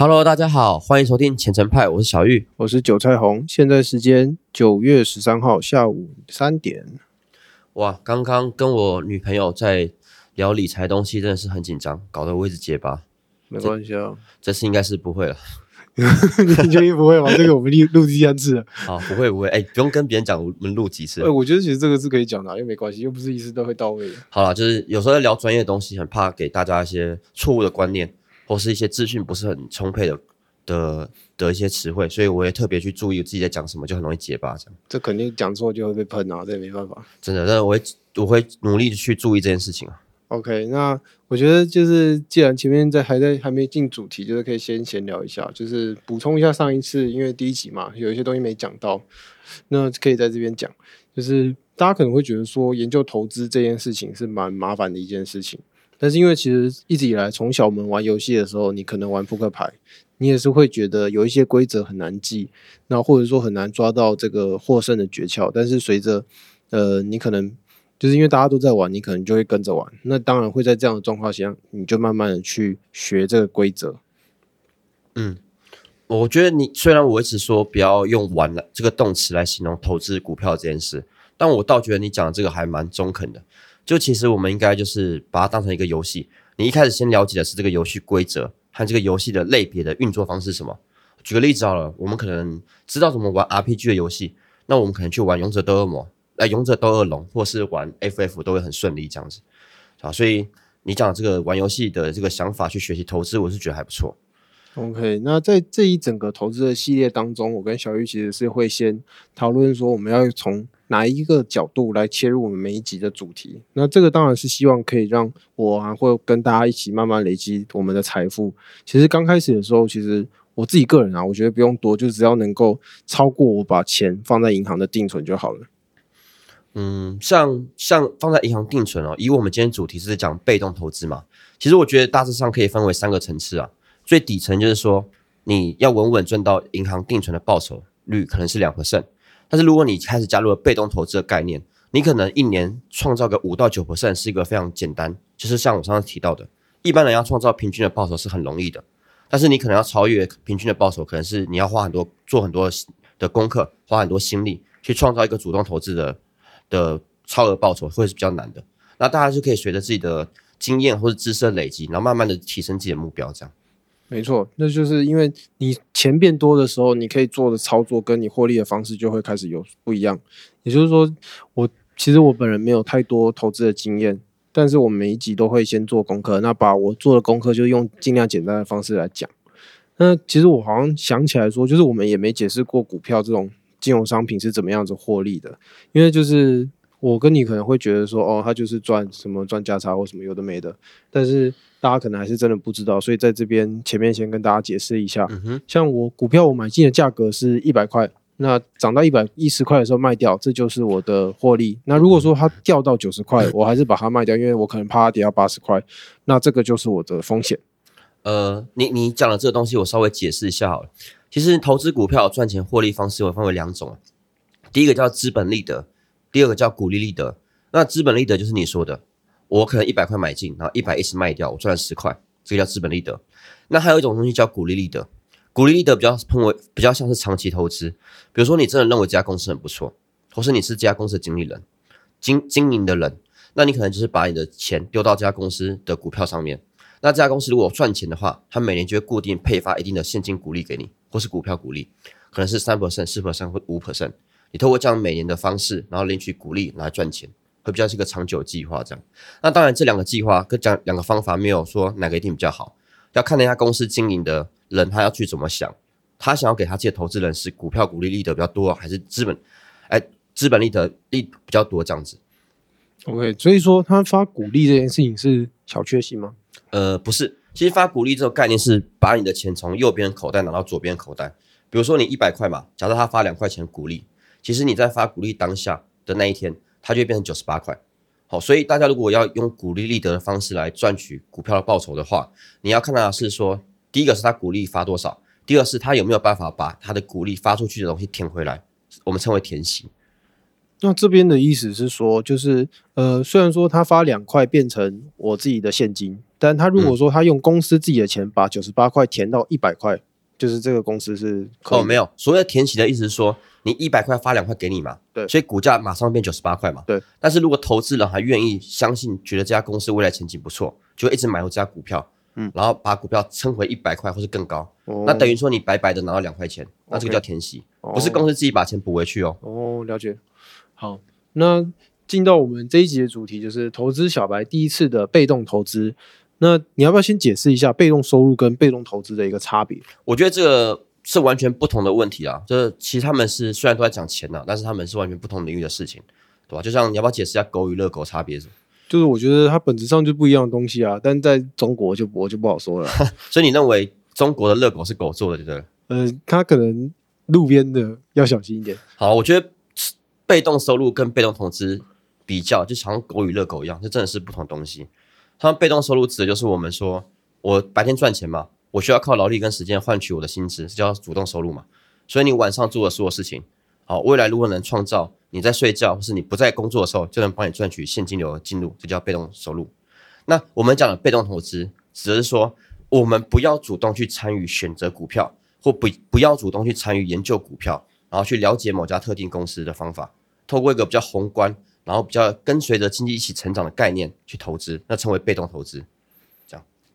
Hello，大家好，欢迎收听前程派，我是小玉。我是韭菜红，现在时间九月十三号下午三点。哇，刚刚跟我女朋友在聊理财东西，真的是很紧张，搞得我一直结巴。没关系啊，这次应该是不会了。你确定不会吗？这个我们录录第三次了。好，不会不会，哎、不用跟别人讲，我们录几次哎、。我觉得其实这个是可以讲的啊，又没关系，又不是一次都会到位的。好了，就是有时候在聊专业的东西，很怕给大家一些错误的观念，或是一些资讯不是很充沛的的的一些词汇，所以我也特别去注意自己在讲什么，就很容易结巴。这样这肯定讲错就会被喷啊，这也没办法。真的，但是我会我会努力的去注意这件事情啊。OK，那我觉得就是既然前面在还在还没进主题，就是可以先闲聊一下，就是补充一下上一次，因为第一集嘛，有一些东西没讲到，那可以在这边讲。就是大家可能会觉得说，研究投资这件事情是蛮麻烦的一件事情，但是因为其实一直以来从小我们玩游戏的时候，你可能玩扑克牌，你也是会觉得有一些规则很难记，那或者说很难抓到这个获胜的诀窍，但是随着呃你可能就是因为大家都在玩，你可能就会跟着玩。那当然会在这样的状况下，你就慢慢的去学这个规则。嗯我觉得你虽然我一直说不要用“玩”来这个动词来形容投资股票这件事，但我倒觉得你讲的这个还蛮中肯的。就其实我们应该就是把它当成一个游戏，你一开始先了解的是这个游戏规则和这个游戏的类别的运作方式是什么。举个例子好了，我们可能知道怎么玩 RPG 的游戏，那我们可能去玩《勇者斗恶魔》、哎，《勇者斗恶龙》，或是玩 FF 都会很顺利这样子啊。所以你讲这个玩游戏的这个想法去学习投资，我是觉得还不错。OK，那在这一整个投资的系列当中，我跟小玉其实是会先讨论说，我们要从哪一个角度来切入我们每一集的主题。那这个当然是希望可以让我啊，或跟大家一起慢慢累积我们的财富。其实刚开始的时候，其实我自己个人啊，我觉得不用多，就只要能够超过我把钱放在银行的定存就好了。嗯，像像放在银行定存哦，以我们今天主题是讲被动投资嘛，其实我觉得大致上可以分为三个层次啊。最底层就是说你要稳稳赚到银行定存的报酬率可能是两%但是如果你开始加入了被动投资的概念，你可能一年创造个五到九%是一个非常简单，就是像我上次提到的，一般人要创造平均的报酬是很容易的，但是你可能要超越平均的报酬，可能是你要花很多做很多的功课，花很多心力去创造一个主动投资的的超额报酬会是比较难的。那大家就可以随着自己的经验或者知识的累积，然后慢慢的提升自己的目标，这样。没错，那就是因为你钱变多的时候，你可以做的操作跟你获利的方式就会开始有不一样。也就是说，我其实我本人没有太多投资的经验，但是我每一集都会先做功课，那把我做的功课就用尽量简单的方式来讲。那其实我好像想起来说，就是我们也没解释过股票这种金融商品是怎么样子获利的，因为就是我跟你可能会觉得说，哦，他就是赚什么赚价差或什么有的没的，但是大家可能还是真的不知道，所以在这边前面先跟大家解释一下。嗯哼，像我股票我买进的价格是一百块，那涨到一百一十块的时候卖掉，这就是我的获利。那如果说它掉到九十块，我还是把它卖掉，因为我可能怕它跌到八十块，那这个就是我的风险。呃，你你讲的这个东西，我稍微解释一下好了。其实投资股票赚钱获利方式，我分为两种啊。第一个叫资本利得，第二个叫股利利得。那资本利得就是你说的，我可能一百块买进，然后一百一十卖掉，我赚了十块，这个叫资本利得。那还有一种东西叫股利利得，股利利得比较称为比较像是长期投资。比如说你真的认为这家公司很不错，或是你是这家公司的经理人、经经营的人，那你可能就是把你的钱丢到这家公司的股票上面。那这家公司如果赚钱的话，它每年就会固定配发一定的现金股利给你，或是股票股利，可能是三 percent、四 percent 或五 percent。你透过这样每年的方式，然后领取股利来赚钱，会比较是一个长久计划这样。那当然，这两个计划跟讲两个方法没有说哪个一定比较好，要看那家公司经营的人他要去怎么想，他想要给他自己的投资人是股票股利利得比较多，还是资本哎资本利得利比较多这样子。OK，所以说他发鼓励这件事情是小确幸吗？呃，不是，其实发股利这个概念是把你的钱从右边口袋拿到左边口袋。比如说你一百块嘛，假设他发两块钱股利，其实你在发股利当下的那一天，它就会变成九十八块。好，所以大家如果要用股利利得的方式来赚取股票的报酬的话，你要看到的是说，第一个是他股利发多少，第二是他有没有办法把他的股利发出去的东西填回来，我们称为填息。那这边的意思是说，就是呃，虽然说他发两块变成我自己的现金，但他如果说他用公司自己的钱把九十八块填到一百块，就是这个公司是哦，没有，有，所谓的填息的意思是说，你一百块发两块给你嘛，对所以股价马上变九十八块嘛，对。但是如果投资人还愿意相信，觉得这家公司未来前景不错，就会一直买入这家股票，嗯，然后把股票撑回一百块或是更高，哦那等于说你白白的拿到两块钱，那这个叫填息，哦不是公司自己把钱补回去哦。哦，了解。好，那进到我们这一集的主题，就是投资小白第一次的被动投资。那你要不要先解释一下被动收入跟被动投资的一个差别？我觉得这个是完全不同的问题啊，就是其实他们是虽然都在讲钱呐、但是他们是完全不同领域的事情，对吧？就像你要不要解释一下狗与热狗差别是什么？就是我觉得它本质上就不一样的东西啊，但在中国就我就不好说了。所以你认为中国的热狗是狗做的，对不对？呃，它可能路边的要小心一点。好，我觉得被动收入跟被动投资比较，就好像狗与热狗一样，这真的是不同的东西。他们被动收入指的就是我们说，我白天赚钱嘛，我需要靠劳力跟时间换取我的薪资，这叫主动收入嘛。所以你晚上做的所有事情，好，未来如果能创造你在睡觉或是你不在工作的时候，就能帮你赚取现金流的进入，这叫被动收入。那我们讲的被动投资，指的是说我们不要主动去参与选择股票，或不不要主动去参与研究股票，然后去了解某家特定公司的方法，透过一个比较宏观，然后比较跟随着经济一起成长的概念去投资，那称为被动投资。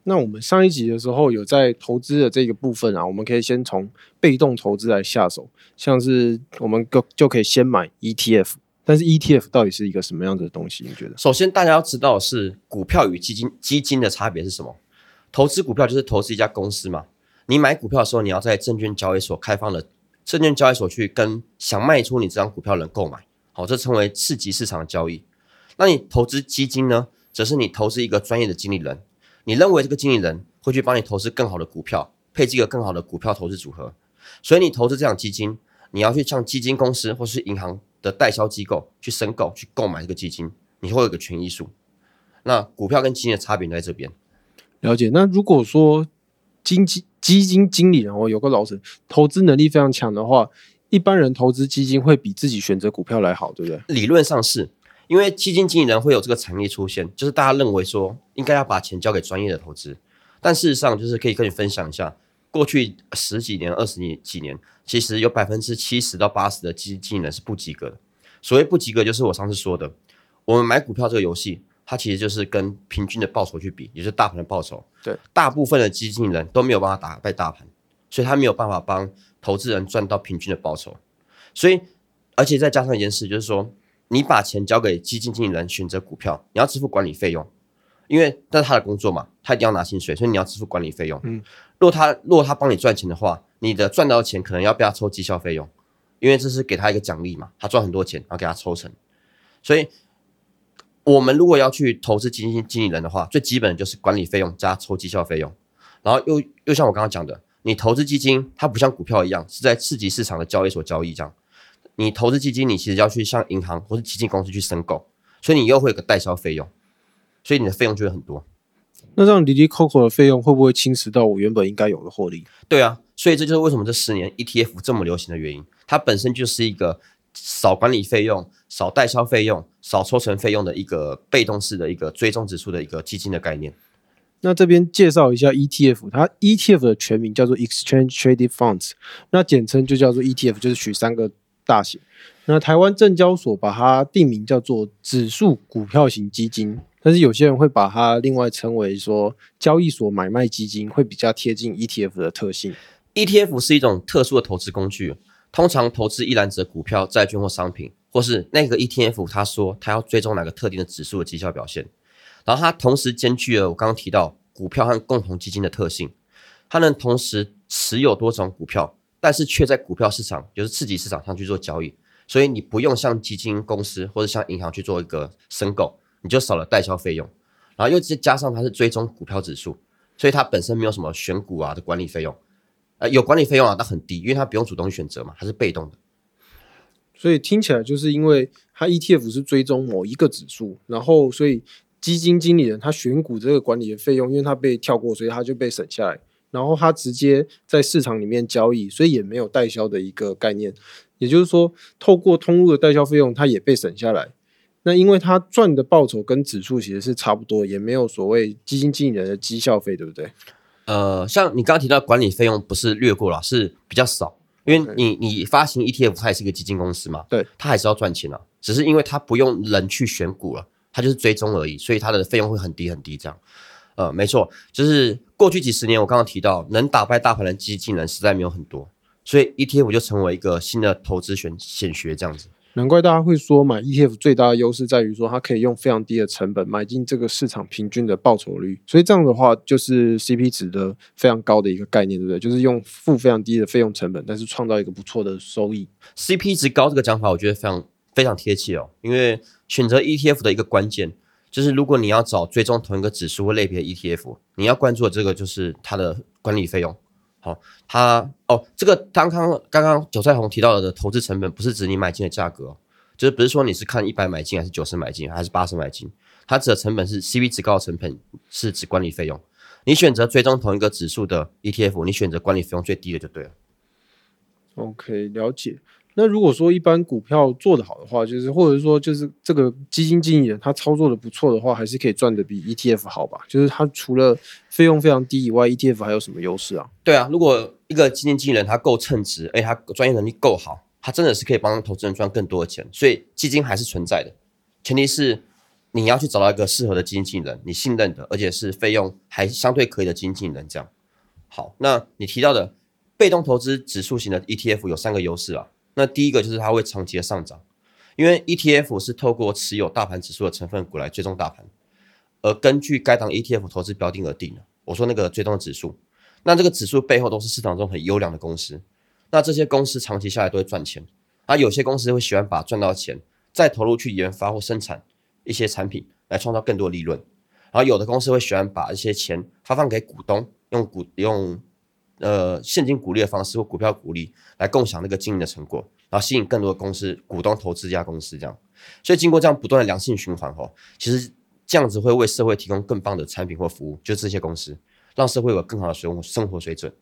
那我们上一集的时候有在投资的这个部分啊，我们可以先从被动投资来下手，像是我们就就可以先买 ETF。但是 ETF 到底是一个什么样的东西？你觉得？首先，大家要知道是股票与基金基金的差别是什么？投资股票就是投资一家公司嘛。你买股票的时候，你要在证券交易所开放的证券交易所去跟想卖出你这张股票人购买，好，这称为次级市场的交易。那你投资基金呢，则是你投资一个专业的经理人，你认为这个经理人会去帮你投资更好的股票，配置一个更好的股票投资组合。所以你投资这样基金，你要去向基金公司或是银行的代销机构去申购、去购买这个基金，你会有一个权益数。那股票跟基金的差别在这边。了解。那如果说经基基金经理人哦有个老师投资能力非常强的话，一般人投资基金会比自己选择股票来好，对不对？理论上是因为基金经理人会有这个产业出现，就是大家认为说应该要把钱交给专业的投资，但事实上就是可以跟你分享一下，过去十几年、二十年几年，其实有百分之七十到八十的基金经理人是不及格的。所谓不及格，就是我上次说的，我们买股票这个游戏，它其实就是跟平均的报酬去比，也就是大盘的报酬。对，大部分的基金经理人都没有办法打败大盘，所以他没有办法帮投资人赚到平均的报酬。所以，而且再加上一件事，就是说，你把钱交给基金经理人选择股票，你要支付管理费用，因为那是他的工作嘛，他一定要拿薪水，所以你要支付管理费用。嗯，如果他如果他帮你赚钱的话，你的赚到的钱可能要被他抽绩效费用，因为这是给他一个奖励嘛，他赚很多钱，然后给他抽成。所以，我们如果要去投资基金经理人的话，最基本的就是管理费用加抽绩效费用，然后又又像我刚刚讲的，你投资基金，它不像股票一样是在次级市场的交易所交易这样。你投资基金，你其实要去向银行或是基金公司去申购，所以你又会有个代销费用，所以你的费用就会很多。那这样离离扣扣的费用会不会侵蚀到我原本应该有的获利？对啊，所以这就是为什么这十年 ETF 这么流行的原因。它本身就是一个少管理费用、少代销费用、少抽成费用的一个被动式的一个追踪指数的一个基金的概念。那这边介绍一下 ETF，它 ETF 的全名叫做 Exchange Traded Funds，那简称就叫做 ETF，就是取三个大写。那台湾证交所把它定名叫做指数股票型基金，但是有些人会把它另外称为说交易所买卖基金，会比较贴近 ETF 的特性。ETF 是一种特殊的投资工具，通常投资一篮子的股票、债券或商品，或是那个 ETF，他说他要追踪哪个特定的指数的绩效表现，然后它同时兼具了我刚刚提到股票和共同基金的特性，它能同时持有多种股票，但是却在股票市场，就是刺激市场上去做交易，所以你不用向基金公司或者向银行去做一个申购，你就少了代销费用，然后又加上它是追踪股票指数，所以它本身没有什么选股啊的管理费用。呃，有管理费用啊，但很低，因为它不用主动选择嘛，它是被动的。所以听起来就是因为它 ETF 是追踪某一个指数，然后所以基金经理人他选股这个管理的费用，因为他被跳过，所以他就被省下来，然后他直接在市场里面交易，所以也没有代销的一个概念。也就是说，透过通路的代销费用，它也被省下来。那因为它赚的报酬跟指数其实是差不多，也没有所谓基金经理人的绩效费，对不对？呃，像你刚刚提到管理费用不是略过了，是比较少，因为你你发行 ETF，它也是一个基金公司嘛，对，它还是要赚钱啊，只是因为它不用人去选股了，它就是追踪而已，所以它的费用会很低很低这样。呃，没错，就是过去几十年我刚刚提到能打败大盘的基金人实在没有很多，所以 ETF 就成为一个新的投资选显学这样子。难怪大家会说买 ETF 最大的优势在于说它可以用非常低的成本买进这个市场平均的报酬率，所以这样的话就是 CP 值的非常高的一个概念，对不对？就是用付非常低的费用成本，但是创造一个不错的收益。CP 值高这个讲法，我觉得非常非常贴切哦。因为选择 ETF 的一个关键，就是如果你要找追踪同一个指数或类别的 ETF，你要关注的这个就是它的管理费用。好，它哦，这个刚刚刚刚韭菜红提到的投资成本，不是指你买进的价格、就是不是说你是看一百买进还是九十买进还是八十买进，它指的成本是 C V 值高的成本是指管理费用。你选择追踪同一个指数的 ETF，你选择管理费用最低的就对了。OK，了解。那如果说一般股票做得好的话，就是或者说就是这个基金经理人他操作的不错的话，还是可以赚的比 ETF 好吧？就是他除了费用非常低以外，ETF 还有什么优势啊？对啊，如果一个基金经理人他够称职，而且他专业能力够好，他真的是可以帮投资人赚更多的钱。所以基金还是存在的，前提是你要去找到一个适合的基金经理人，你信任的，而且是费用还相对可以的基金经理人。这样好，那你提到的被动投资指数型的 ETF 有三个优势啊。那第一个就是它会长期的上涨，因为 ETF 是透过持有大盘指数的成分股来追踪大盘，而根据该档 ETF 投资标的而定的。我说那个追踪的指数，那这个指数背后都是市场中很优良的公司，那这些公司长期下来都会赚钱，而有些公司会喜欢把赚到钱再投入去研发或生产一些产品来创造更多利润，然后有的公司会喜欢把一些钱发放给股东，用股用呃现金股利的方式或股票股利来共享那个经营的成果，然后吸引更多的公司股东投资这家公司，这样，所以经过这样不断的良性循环吼，其实这样子会为社会提供更棒的产品或服务，就这些公司让社会有更好的生活生活水准，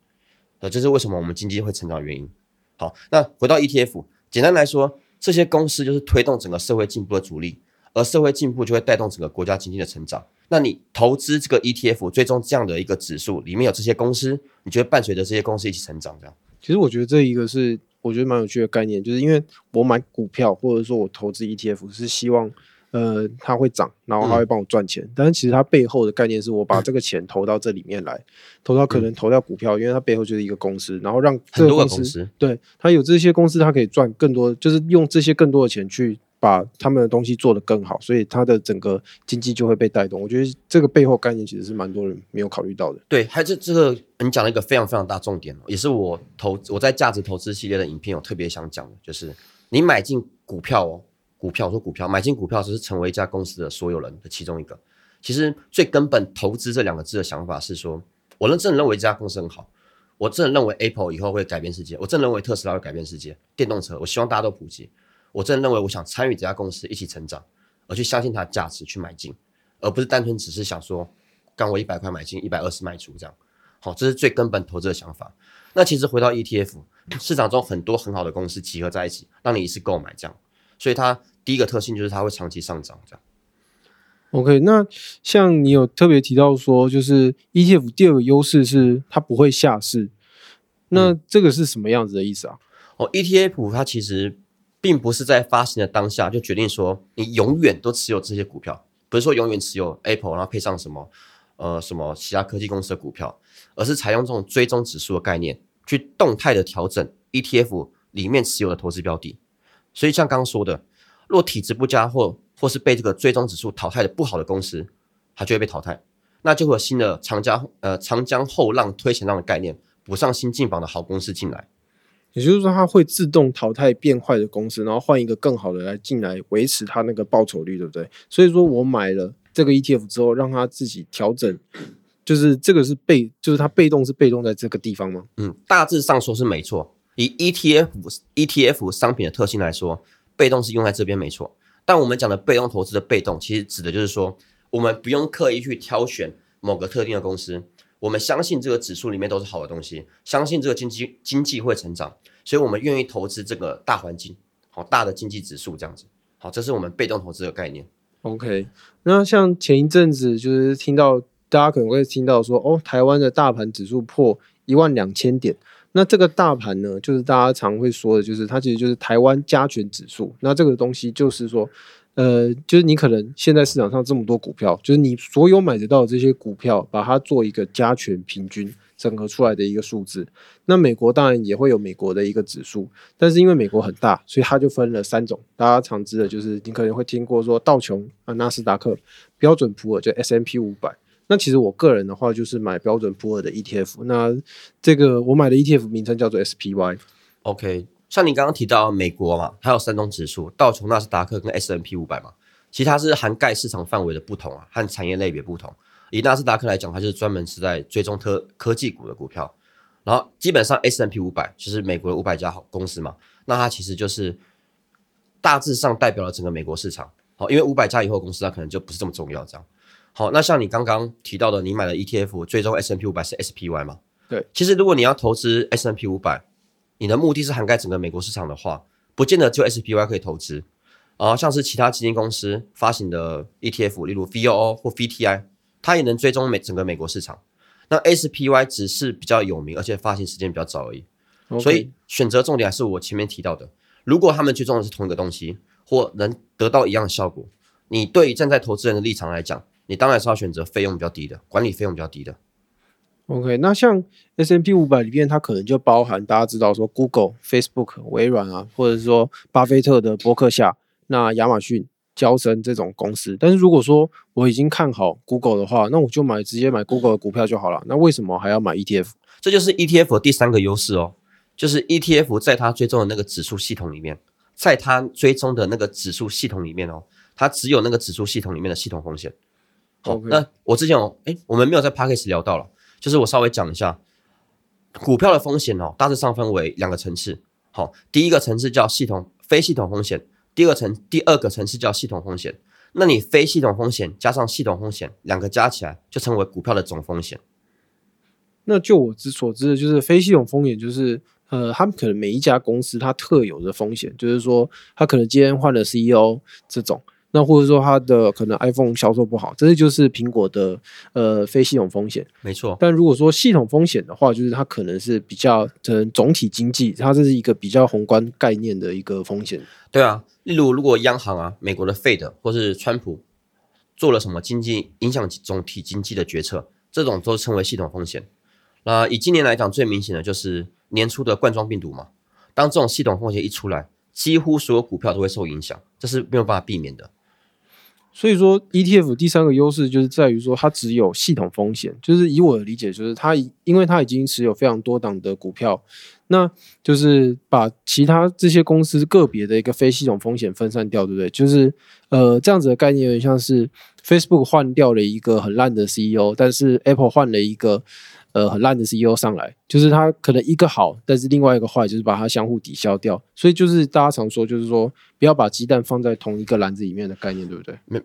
呃，这是为什么我们经济会成长的原因。好，那回到 ETF，简单来说，这些公司就是推动整个社会进步的主力，而社会进步就会带动整个国家经济的成长。那你投资这个 ETF，最终这样的一个指数里面有这些公司，你就会伴随着这些公司一起成长，这样。其实我觉得这一个是我觉得蛮有趣的概念，就是因为我买股票或者说我投资 ETF 是希望呃它会涨，然后它会帮我赚钱，但是其实它背后的概念是我把这个钱投到这里面来，投到可能投到股票，因为它背后就是一个公司，然后让这很多个公司个公司，对它有这些公司，它可以赚更多，就是用这些更多的钱去。把他们的东西做得更好，所以它的整个经济就会被带动。我觉得这个背后概念其实是蛮多人没有考虑到的。对，还是这个你讲了一个非常非常大重点哦，也是我投我在价值投资系列的影片有特别想讲的，就是你买进股票哦，股票我说股票买进股票只是成为一家公司的所有人的其中一个。其实最根本投资这两个字的想法是说，我认真的认为这家公司很好，我真的认为 Apple 以后会改变世界，我真的认为特斯拉会改变世界，电动车我希望大家都普及。我真的认为，我想参与这家公司一起成长，而去相信它的价值去买进，而不是单纯只是想说，刚我一百块买进，一百二十卖出这样。好，这是最根本投资的想法。那其实回到 ETF 市场中，很多很好的公司集合在一起，让你一次购买这样。所以它第一个特性就是它会长期上涨这样。OK，那像你有特别提到说，就是 ETF 第二个优势是它不会下市，那这个是什么样子的意思啊？哦，ETF 它其实并不是在发行的当下就决定说你永远都持有这些股票，不是说永远持有 Apple，然后配上什么呃什么其他科技公司的股票，而是采用这种追踪指数的概念，去动态的调整 ETF 里面持有的投资标的。所以像刚刚说的，若体质不佳或或是被这个追踪指数淘汰的不好的公司，它就会被淘汰，那就会有新的长江呃长江后浪推前浪的概念，补上新进榜的好公司进来。也就是说，它会自动淘汰变坏的公司，然后换一个更好的来进来维持它那个报酬率，对不对？所以说我买了这个 ETF 之后，让它自己调整，就是这个是被，就是它被动是被动在这个地方吗？嗯，大致上说是没错。以 ETF ETF 商品的特性来说，被动是用在这边没错。但我们讲的被动投资的被动，其实指的就是说，我们不用刻意去挑选某个特定的公司，我们相信这个指数里面都是好的东西，相信这个经济经济会成长，所以我们愿意投资这个大环境，好大的经济指数这样子。好，这是我们被动投资的概念。OK，那像前一阵子就是听到大家可能会听到说，哦，台湾的大盘指数破一万两千点。那这个大盘呢，就是大家常会说的，就是它其实就是台湾加权指数。那这个东西就是说，呃，就是你可能现在市场上这么多股票，就是你所有买得到的这些股票，把它做一个加权平均整合出来的一个数字。那美国当然也会有美国的一个指数，但是因为美国很大，所以它就分了三种。大家常知的就是你可能会听过说道琼啊、纳斯达克、标准普尔就 S M P 五百。那其实我个人的话就是买标准普尔的 ETF，那这个我买的 ETF 名称叫做 SPY。OK，像你刚刚提到美国嘛，它有三种指数，道琼、纳斯达克跟 S M P 五百嘛，其实它是涵盖市场范围的不同啊，和产业类别不同。以纳斯达克来讲，它就是专门是在追踪科科技股的股票，然后基本上 S M P 五百就是美国的五百家好公司嘛，那它其实就是大致上代表了整个美国市场。好，因为五百家以后公司，它可能就不是这么重要这样。好，那像你刚刚提到的，你买了 ETF 最终 S M P 五百是 S P Y 嘛？对，其实如果你要投资 S M P 五百，你的目的是涵盖整个美国市场的话，不见得只有 SPY 可以投资啊，像是其他基金公司发行的 ETF，例如 VOO 或 VTI，它也能追踪美整个美国市场。那 SPY 只是比较有名，而且发行时间比较早而已。所以选择重点还是我前面提到的，如果他们追踪的是同一个东西，或能得到一样的效果，你对于站在投资人的立场来讲，你当然是要选择费用比较低的，管理费用比较低的。OK，那像 S M P 五百里面，它可能就包含大家知道说 Google、Facebook、微软啊，或者是说巴菲特的博客下、那亚马逊、交生这种公司。但是如果说我已经看好 Google 的话，那我就买直接买 Google 的股票就好了。那为什么还要买 ETF？这就是 ETF 的第三个优势哦，就是 ETF 在它追踪的那个指数系统里面，在它追踪的那个指数系统里面哦，它只有那个指数系统里面的系统风险。好那我之前哦哎，我们没有在 p a c k a g e 聊到了，就是我稍微讲一下股票的风险哦，大致上分为两个层次。好，第一个层次叫系统非系统风险，第二个层第二个层次叫系统风险。那你非系统风险加上系统风险，两个加起来就成为股票的总风险。那就我之所知的，就是非系统风险，就是呃，他们可能每一家公司它特有的风险，就是说它可能今天换了 CEO 这种，那或者说它的可能 iPhone 销售不好，这些就是苹果的呃非系统风险。没错，但如果说系统风险的话，就是它可能是比较呃总体经济，它这是一个比较宏观概念的一个风险。对啊，例如如果央行啊，美国的 Fed 或是川普做了什么经济影响总体经济的决策，这种都称为系统风险。那以今年来讲，最明显的就是年初的冠状病毒嘛。当这种系统风险一出来，几乎所有股票都会受影响，这是没有办法避免的。所以说，ETF 第三个优势就是在于说，它只有系统风险，就是以我的理解，就是它因为它已经持有非常多档的股票，那就是把其他这些公司个别的一个非系统风险分散掉，对不对？就是呃这样子的概念，有点像是 Facebook 换掉了一个很烂的 CEO，但是 Apple 换了一个呃很烂的 CEO 上来，就是它可能一个好，但是另外一个坏，就是把它相互抵消掉。所以就是大家常说，就是说不要把鸡蛋放在同一个篮子里面的概念，对不对？没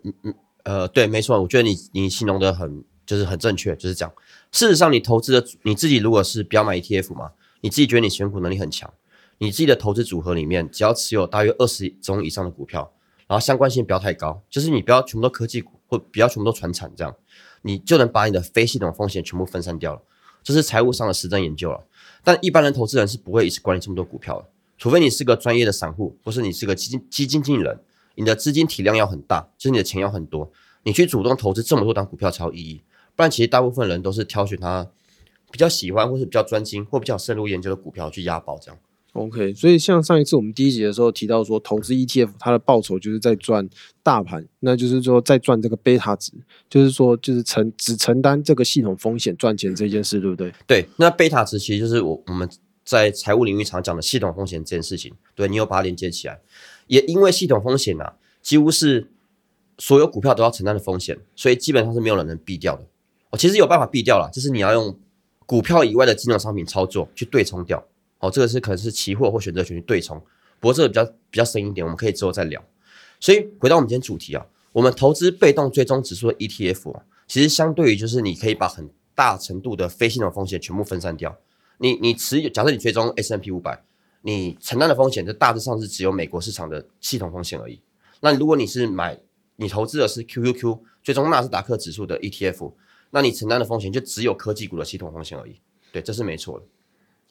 呃，对，没错，我觉得你你形容的很就是很正确，就是这样。事实上，你投资的你自己如果是不要买 ETF 嘛，你自己觉得你选股能力很强，你自己的投资组合里面只要持有大约二十种以上的股票，然后相关性不要太高，就是你不要全部都科技股或不要全部都传产这样，你就能把你的非系统风险全部分散掉了。这是财务上的实证研究了。但一般人投资人是不会一次管理这么多股票的，除非你是个专业的散户，或是你是个基金基金经理人，你的资金体量要很大，就是你的钱要很多，你去主动投资这么多档股票才有意义。不然，其实大部分人都是挑选他比较喜欢，或是比较专心，或比较深入研究的股票去押宝这样。OK，所以像上一次我们第一集的时候提到说，投资 ETF 它的报酬就是在赚大盘，那就是说在赚这个贝塔值，就是说就是承只承担这个系统风险赚钱这件事，对不对？对，那贝塔值其实就是我我们在财务领域常讲的系统风险这件事情。对你有把它连接起来，也因为系统风险啊，几乎是所有股票都要承担的风险，所以基本上是没有人能避掉的。哦，其实有办法避掉了，就是你要用股票以外的金融商品操作去对冲掉。哦，这个是可能是期货或选择权去对冲，不过这个比较比较深一点，我们可以之后再聊。所以回到我们今天主题啊，我们投资被动追踪指数的 ETF 啊，其实相对于就是你可以把很大程度的非系统风险全部分散掉。你你持有，假设你追踪 S M P 五百，你承担的风险就大致上是只有美国市场的系统风险而已。那如果你是买你投资的是 QQQ 最终纳斯达克指数的 ETF，那你承担的风险就只有科技股的系统风险而已。对，这是没错的。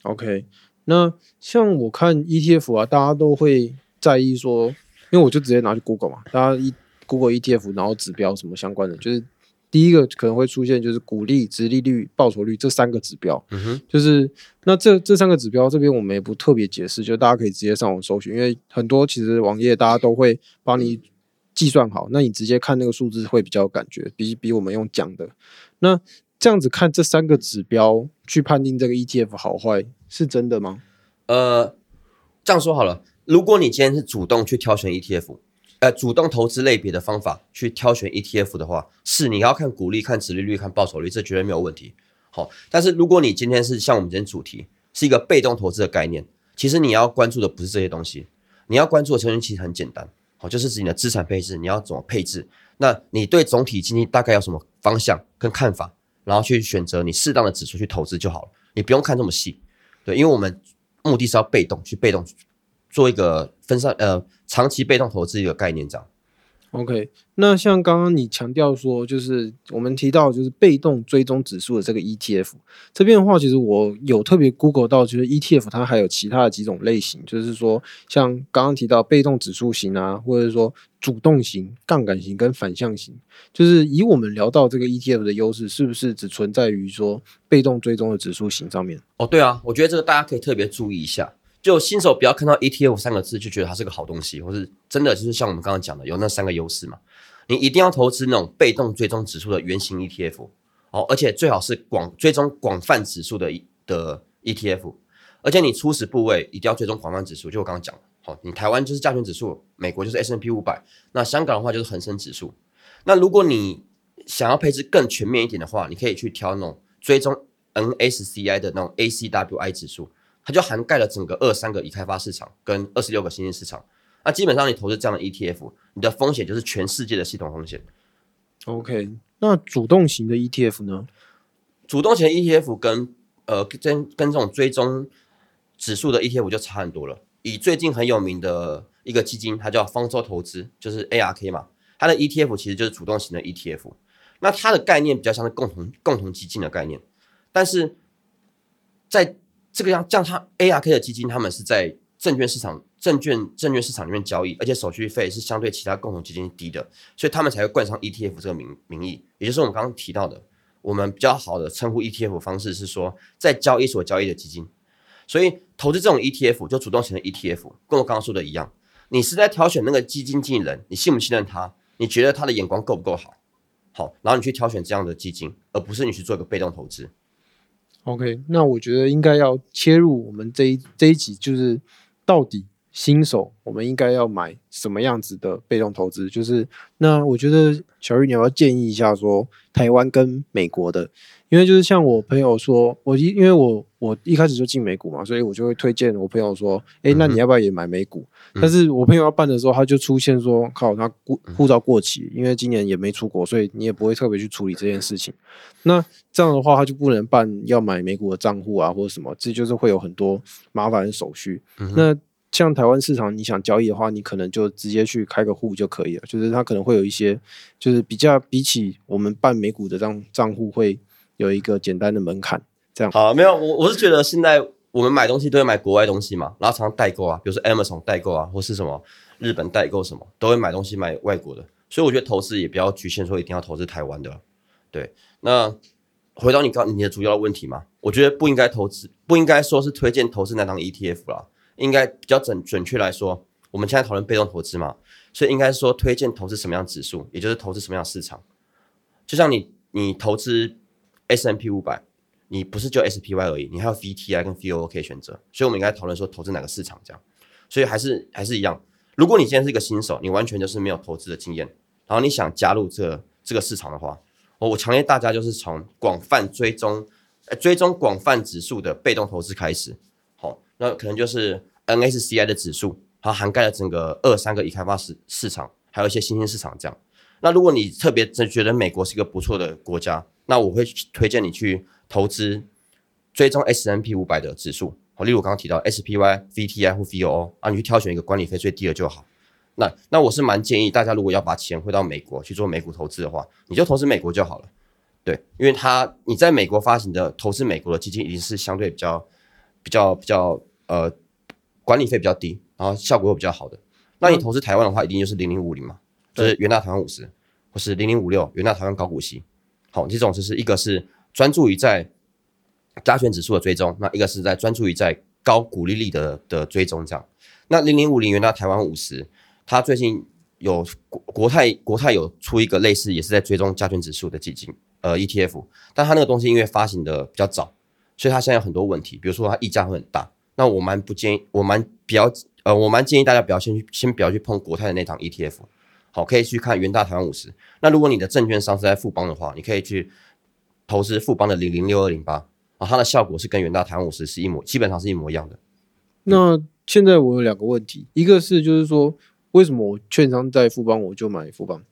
OK，那像我看 ETF 啊，大家都会在意说，因为我就直接拿去 Google 嘛，大家一 Google ETF，然后指标什么相关的，就是第一个可能会出现就是股利、殖利率、报酬率这三个指标。嗯哼，就是那这这三个指标这边我们也不特别解释，就大家可以直接上网搜寻，因为很多其实网页大家都会帮你计算好，那你直接看那个数字会比较有感觉，比比我们用讲的。那这样子看这三个指标去判定这个 ETF 好坏是真的吗？呃，这样说好了，如果你今天是主动去挑选 ETF，呃，主动投资类别的方法去挑选 ETF 的话，是你要看股利、看殖利率、看报酬率，这绝对没有问题。好，但是如果你今天是像我们今天主题是一个被动投资的概念，其实你要关注的不是这些东西，你要关注的其实其实很简单，好，就是指你的资产配置，你要怎么配置，那你对总体经济大概有什么方向跟看法，然后去选择你适当的指数去投资就好了，你不用看这么细，对，因为我们目的是要被动去被动做一个分散呃长期被动投资一个概念这样。OK，那像刚刚你强调说，就是我们提到就是被动追踪指数的这个 ETF 这边的话，其实我有特别 Google 到，就是 ETF 它还有其他的几种类型，就是说像刚刚提到被动指数型啊，或者说主动型、杠杆型跟反向型，就是以我们聊到这个 ETF 的优势，是不是只存在于说被动追踪的指数型上面？哦，对啊，我觉得这个大家可以特别注意一下。就新手不要看到 ETF 三个字就觉得它是个好东西，或是真的就是像我们刚刚讲的有那三个优势嘛。你一定要投资那种被动追踪指数的原型 ETF 哦，而且最好是广追踪广泛指数的的 ETF，而且你初始部位一定要追踪广泛指数，就我刚刚讲，好、你台湾就是加权指数，美国就是 S&P 五百，那香港的话就是恒生指数。那如果你想要配置更全面一点的话，你可以去挑那种追踪 NSCI 的那种 ACWI 指数。它就涵盖了整个二三个已开发市场跟二十六个新兴市场。那基本上你投资这样的 ETF，你的风险就是全世界的系统风险。OK，那主动型的 ETF 呢？主动型的 ETF 跟呃跟跟这种追踪指数的 ETF 就差很多了。以最近很有名的一个基金，它叫方舟投资，就是 ARK 嘛，它的 ETF 其实就是主动型的 ETF。那它的概念比较像是共同共同基金的概念，但是在这个样像，它 ARK 的基金，他们是在证券市场、证券证券市场里面交易，而且手续费是相对其他共同基金低的，所以他们才会冠上 ETF 这个名名义。也就是我们刚刚提到的，我们比较好的称呼 ETF 方式是说，在交易所交易的基金。所以投资这种 ETF 就主动型的 ETF，跟我刚刚说的一样，你是在挑选那个基金经理人，你信不信任他？你觉得他的眼光够不够好？好，然后你去挑选这样的基金，而不是你去做一个被动投资。OK，那我觉得应该要切入我们这一这一集，就是到底新手我们应该要买什么样子的被动投资？就是那我觉得小玉你要不要建议一下说台湾跟美国的，因为就是像我朋友说，我一因为我我一开始就进美股嘛，所以我就会推荐我朋友说，诶，那你要不要也买美股？但是我朋友要办的时候，他就出现说，靠，他护护照过期，因为今年也没出国，所以你也不会特别去处理这件事情。那这样的话，他就不能办要买美股的账户啊，或者什么，这就是会有很多麻烦的手续。那像台湾市场，你想交易的话，你可能就直接去开个户就可以了。就是它可能会有一些，就是比较比起我们办美股的账账户，会有一个简单的门槛。这样好，没有，我我是觉得现在我们买东西都会买国外东西嘛，然后常常代购啊，比如说 Amazon 代购啊，或是什么日本代购什么，都会买东西买外国的，所以我觉得投资也不要局限说一定要投资台湾的。对，那回到你刚你的主要的问题嘛，我觉得不应该投资，不应该说是推荐投资那档 ETF 啦，应该比较准准确来说，我们现在讨论被动投资嘛，所以应该说推荐投资什么样指数，也就是投资什么样市场。就像你你投资 S M P 五百，你不是就 S P Y 而已，你还有 V T I 跟 V O O 可以选择，所以我们应该讨论说投资哪个市场这样。所以还是还是一样，如果你今天是一个新手，你完全就是没有投资的经验，然后你想加入这这个市场的话，我我强烈大家就是从广泛追踪，呃追踪广泛指数的被动投资开始。那可能就是 N S C I 的指数，它涵盖了整个二三个已开发市市场，还有一些新兴市场这样。那如果你特别真觉得美国是一个不错的国家，那我会推荐你去投资追踪 S N P 五百的指数。好，例如我刚刚提到 S P Y、V T I 或 V O O 啊，你去挑选一个管理费最低的就好。那那我是蛮建议大家，如果要把钱汇到美国去做美股投资的话，你就投资美国就好了。对，因为它你在美国发行的投资美国的基金，一定是相对比较比较比较呃管理费比较低，然后效果又比较好的。那你投资台湾的话，一定就是零零五零嘛，就是元大台湾五十，或是零零五六元大台湾高股息。好，这种就是一个是专注于在加权指数的追踪，那一个是在专注于在高股利率的的追踪这样。那零零五零元大台湾五十，它最近有国国泰国泰有出一个类似也是在追踪加权指数的基金。呃，ETF，但它那个东西因为发行的比较早，所以它现在有很多问题，比如说它溢价会很大。那我蛮不建议，我蛮比较呃，我蛮建议大家不要先去，先不要去碰国泰的那档 ETF。好，可以去看元大台湾五十。那如果你的证券商是在富邦的话，你可以去投资富邦的零零六二零八啊，它的效果是跟元大台湾五十是一模，基本上是一模一样的。那现在我有两个问题，一个是就是说，为什么我券商在富邦我就买富邦？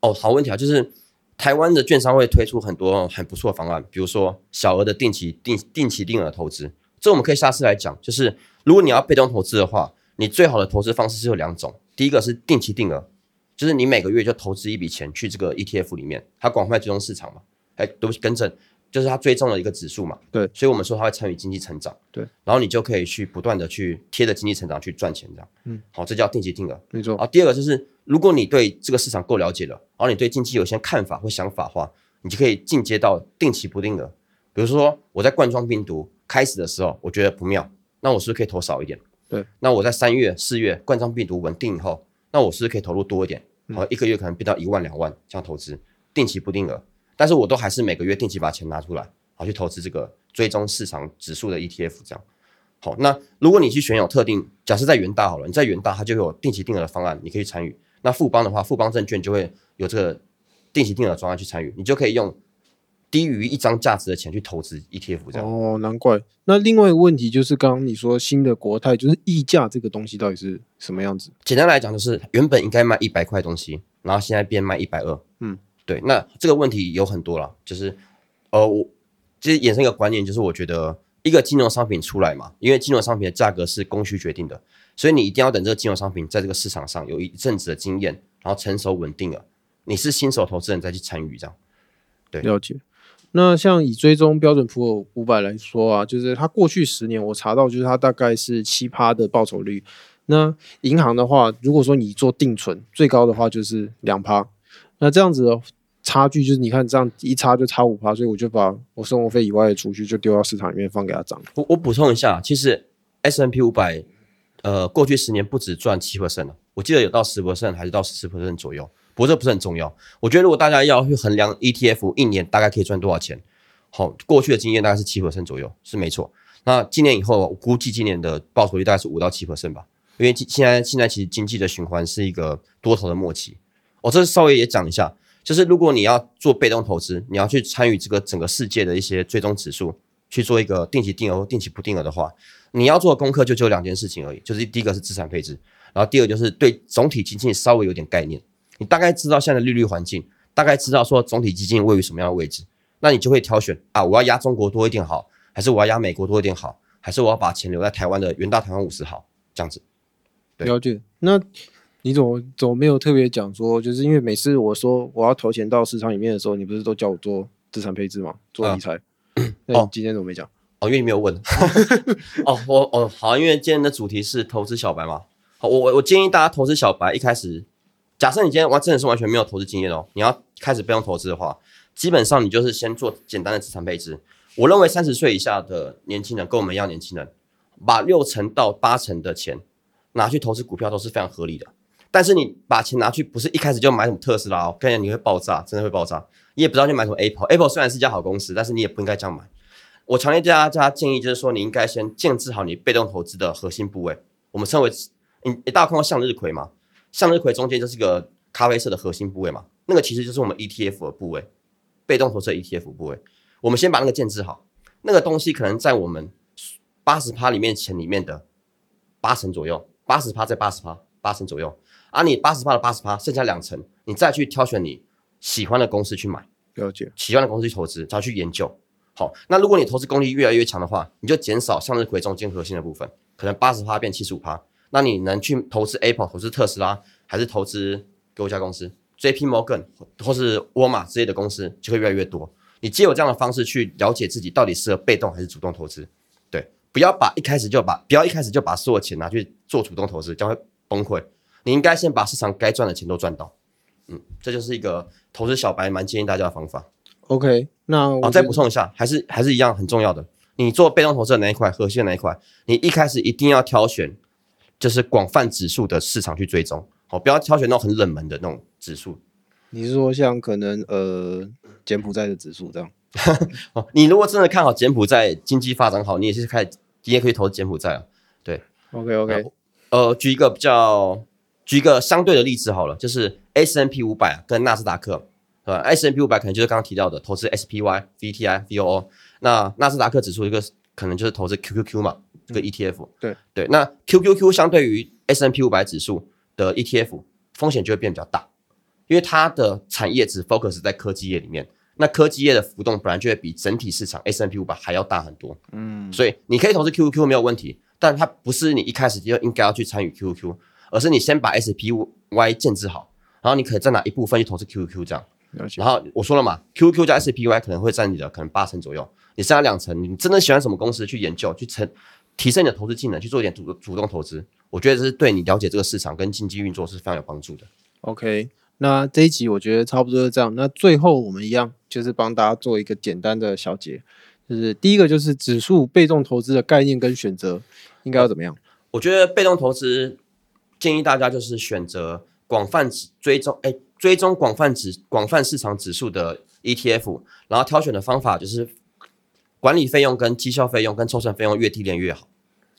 哦，好问题啊，就是。台湾的券商会推出很多很不错的方案，比如说小额的定期定定期定额投资，这我们可以下次来讲。就是如果你要被动投资的话，你最好的投资方式是有两种，第一个是定期定额，就是你每个月就投资一笔钱去这个 ETF 里面，它广泛追踪市场嘛，哎，都更正。就是它追踪了一个指数嘛，对，所以我们说它会参与经济成长，对，然后你就可以去不断的去贴着经济成长去赚钱，这样，嗯，好，这叫定期定额，没错。啊，第二个就是，如果你对这个市场够了解了，然后你对经济有些看法或想法的话，你就可以进阶到定期不定额。比如说我在冠状病毒开始的时候，我觉得不妙，那我是不是可以投少一点？对，那我在三月、四月冠状病毒稳定以后，那我是不是可以投入多一点？好，一个月可能变到一万两万这样投资，定期不定额，但是我都还是每个月定期把钱拿出来。好，去投资这个追踪市场指数的 ETF，这样好。那如果你去选有特定，假设在元大好了，你在元大它就有定期定额的方案，你可以参与。那富邦的话，富邦证券就会有这个定期定额方案去参与，你就可以用低于一张价值的钱去投资 ETF，这样。哦，难怪。那另外一个问题就是，刚刚你说新的国泰就是溢价这个东西到底是什么样子？简单来讲，就是原本应该卖一百块东西，然后现在变卖一百二。对。那这个问题有很多了，就是呃我。其实衍生一个观念，就是我觉得一个金融商品出来嘛，因为金融商品的价格是供需决定的，所以你一定要等这个金融商品在这个市场上有一阵子的经验，然后成熟稳定了，你是新手投资人再去参与这样。对，了解。那像以追踪标准普尔五百来说啊，就是它过去十年我查到，就是它大概是七趴的报酬率。那银行的话，如果说你做定存，最高的话就是两趴。那这样子。差距就是你看这样一差就差五趴，所以我就把我生活费以外的储蓄就丢到市场里面放给他涨。我我补充一下，其实 S M P 五百，呃，过去十年不止赚七 percent 了，我记得有到十 percent 还是到十 percent 左右。不过这不是很重要。我觉得如果大家要去衡量 E T F 一年大概可以赚多少钱，好，过去的经验大概是七 percent 左右是没错。那今年以后，我估计今年的报酬率大概是五到七 percent 吧，因为现在现在其实经济的循环是一个多头的末期。我这稍微也讲一下。就是如果你要做被动投资，你要去参与这个整个世界的一些追踪指数，去做一个定期定额定期不定额的话，你要做的功课就只有两件事情而已。就是第一个是资产配置，然后第二就是对总体基金稍微有点概念，你大概知道现在的利率环境，大概知道说总体基金位于什么样的位置，那你就会挑选啊，我要压中国多一点好，还是我要压美国多一点好，还是我要把钱留在台湾的元大台湾五十好这样子。了解那。你怎么怎么没有特别讲说，就是因为每次我说我要投钱到市场里面的时候，你不是都叫我做资产配置吗？做理财。那你今天怎么没讲？哦，因为你没有问。哦，我哦好，因为今天的主题是投资小白嘛。好，我我我建议大家投资小白一开始，假设你今天完真的是完全没有投资经验哦，你要开始被动投资的话，基本上你就是先做简单的资产配置。我认为三十岁以下的年轻人跟我们一样年轻人，把六成到八成的钱拿去投资股票都是非常合理的。但是你把钱拿去，不是一开始就买什么特斯拉哦，看见你会爆炸，真的会爆炸。你也不知道去买什么 Apple。Apple 虽然是一家好公司，但是你也不应该这样买。我强烈对大家建议就是说，你应该先建制好你被动投资的核心部位。我们称为你，大家看过向日葵吗？向日葵中间就是个咖啡色的核心部位嘛，那个其实就是我们 ETF 的部位，被动投资的 ETF 部位。我们先把那个建制好，那个东西可能在我们八十趴里面钱里面的八成左右，八十趴在八十趴，八成左右。啊，你八十趴的八十趴，剩下两成，你再去挑选你喜欢的公司去买，了解，喜欢的公司去投资，再去研究。好，那如果你投资功力越来越强的话，你就减少向日葵中间核心的部分，可能八十趴变七十五趴。那你能去投资 Apple、投资特斯拉，还是投资各家公司，J.P. Morgan 或是沃尔玛之类的公司就会越来越多。你借有这样的方式去了解自己到底适合被动还是主动投资，对，不要把一开始就把不要一开始就把所有钱拿去做主动投资，将会崩溃。你应该先把市场该赚的钱都赚到，嗯，这就是一个投资小白蛮建议大家的方法。OK，那哦，我再补充一下，还是还是一样很重要的。你做被动投资的哪一块，核心的那一块，你一开始一定要挑选就是广泛指数的市场去追踪，哦，不要挑选那种很冷门的那种指数。你是说像可能呃柬埔寨的指数这样？哦，你如果真的看好柬埔寨经济发展好，你也是开始，你也可以投资柬埔寨啊。对 OK OK，呃，举一个比较，举一个相对的例子好了，就是 S N P 五百跟纳斯达克，对吧？S N P 五百可能就是刚刚提到的投资 S P Y、V T I、V O O，那纳斯达克指数一个可能就是投资 Q Q Q 嘛，这个 E T F、对。对，那 Q Q Q 相对于 S N P 五百指数的 E T F 风险就会变比较大，因为它的产业只 focus 在科技业里面。那科技业的浮动本来就会比整体市场 S N P 五百还要大很多，嗯，所以你可以投资 QQQ 没有问题，但它不是你一开始就应该要去参与 QQQ，而是你先把 SPY 建制好，然后你可以再拿一部分去投资 QQQ 这样。然后我说了嘛，QQ 加 SPY 可能会占你的可能八成左右，你剩下两成，你真的喜欢什么公司去研究，去成提升你的投资技能，去做一点主主动投资，我觉得这是对你了解这个市场跟经济运作是非常有帮助的。OK，那这一集我觉得差不多是这样。那最后我们一样就是帮大家做一个简单的小结，就是第一个就是指数被动投资的概念跟选择应该要怎么样？我觉得被动投资建议大家就是选择广泛指追踪，哎，追踪广泛指广泛市场指数的 ETF，然后挑选的方法就是管理费用跟绩效费用跟抽成费用越低廉越好。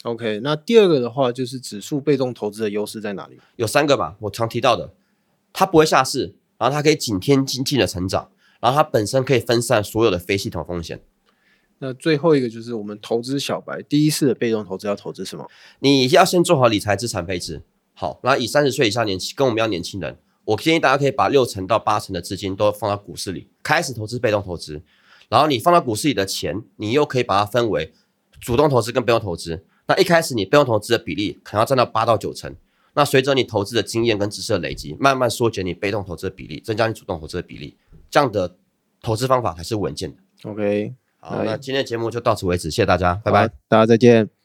OK，那第二个的话就是指数被动投资的优势在哪里？有三个吧，我常提到的，它不会下市，然后它可以紧贴经济的成长，然后它本身可以分散所有的非系统风险。那最后一个就是我们投资小白第一次的被动投资要投资什么？你要先做好理财资产配置。好，那以三十岁以下年轻跟我们一样年轻人，我建议大家可以把六成到八成的资金都放到股市里，开始投资被动投资。然后你放到股市里的钱，你又可以把它分为主动投资跟被动投资。那一开始你被动投资的比例可能要占到八到九成。那随着你投资的经验跟知识的累积，慢慢缩减你被动投资的比例，增加你主动投资的比例，这样的投资方法才是稳健的。OK，好，哎那今天的节目就到此为止，谢谢大家，拜拜。大家再见。